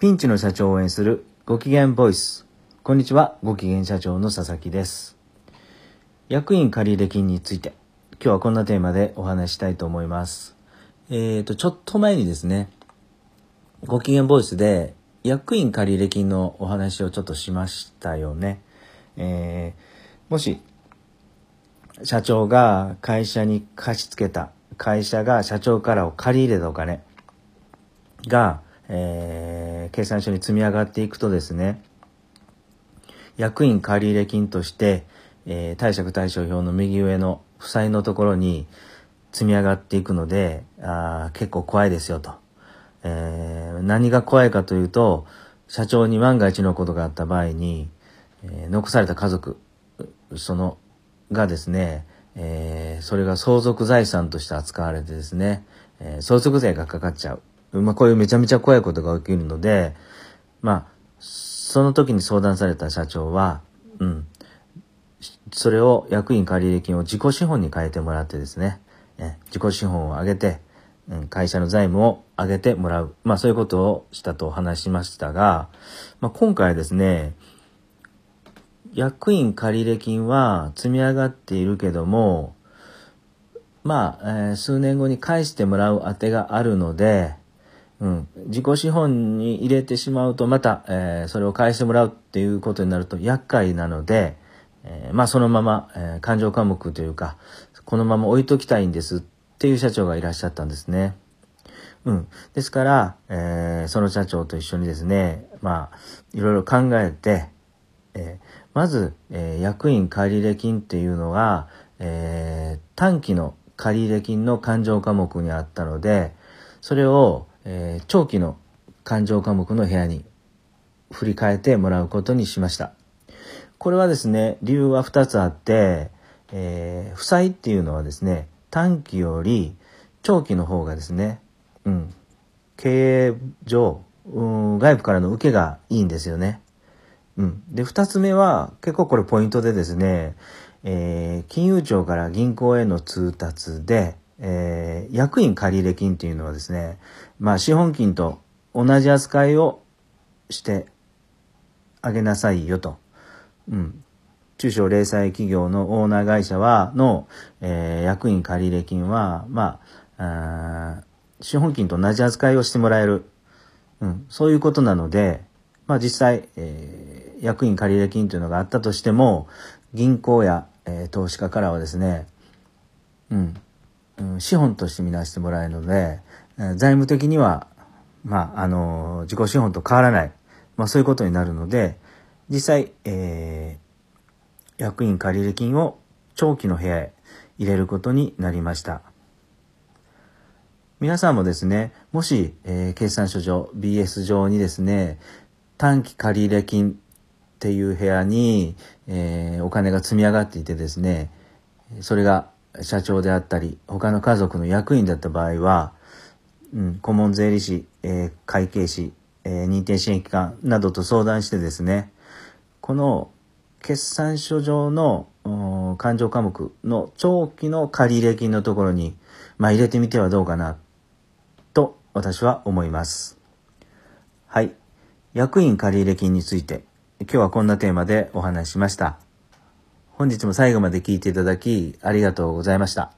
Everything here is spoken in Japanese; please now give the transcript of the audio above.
ピンチの社長を応援するご機嫌ボイス。こんにちは、ご機嫌社長の佐々木です。役員借入金について、今日はこんなテーマでお話したいと思います。えーと、ちょっと前にですね、ご機嫌ボイスで役員借入金のお話をちょっとしましたよね。えー、もし、社長が会社に貸し付けた、会社が社長からを借り入れたお金が、えー、計算書に積み上がっていくとですね、役員借入金として、えー、貸借対照表の右上の負債のところに積み上がっていくので、あ結構怖いですよと。えー、何が怖いかというと、社長に万が一のことがあった場合に、えー、残された家族、その、がですね、えー、それが相続財産として扱われてですね、え、相続税がかかっちゃう。まあ、こういうめちゃめちゃ怖いことが起きるので、まあ、その時に相談された社長は、うん、それを役員借入金を自己資本に変えてもらってですね、え自己資本を上げて、うん、会社の財務を上げてもらう。まあそういうことをしたと話しましたが、まあ今回ですね、役員借入金は積み上がっているけども、まあ、えー、数年後に返してもらう当てがあるので、うん、自己資本に入れてしまうとまた、えー、それを返してもらうっていうことになると厄介なので、えー、まあそのまま、えー、感情科目というか、このまま置いときたいんですっていう社長がいらっしゃったんですね。うん。ですから、え、その社長と一緒にですね、まあ、いろいろ考えて、え、まず、え、役員借入金っていうのが、え、短期の借入金の勘定科目にあったので、それを、えー、長期の勘定科目の部屋に振り替えてもらうことにしました。これはですね、理由は2つあって、えー、負債っていうのはですね、短期より長期の方がですね、うん、経営上、うん、外部からの受けがいいんですよね。うん。で、2つ目は、結構これポイントでですね、えー、金融庁から銀行への通達で、えー、役員借入金というのはですね、まあ資本金と同じ扱いをしてあげなさいよと。うん。中小零細企業のオーナー会社は、の、えー、役員借入金は、まあ、資本金と同じ扱いをしてもらえる。うん。そういうことなので、まあ実際、えー、役員借入金というのがあったとしても、銀行や、えー、投資家からはですね、うん、資本として見なしてもらえるので、財務的には、まあ、あの、自己資本と変わらない、まあそういうことになるので、実際、えー、役員借入金を長期の部屋へ入れることになりました。皆さんもですね、もし、えー、決算書上、BS 上にですね、短期借入金っていう部屋に、えー、お金が積み上がっていてですね、それが社長であったり、他の家族の役員だった場合は、うん、顧問税理士、えー、会計士、えー、認定支援機関などと相談してですね、この決算書上の勘定科目の長期の借入金のところに、まあ、入れてみてはどうかな、と私は思います。はい。役員借入金について、今日はこんなテーマでお話ししました。本日も最後まで聴いていただき、ありがとうございました。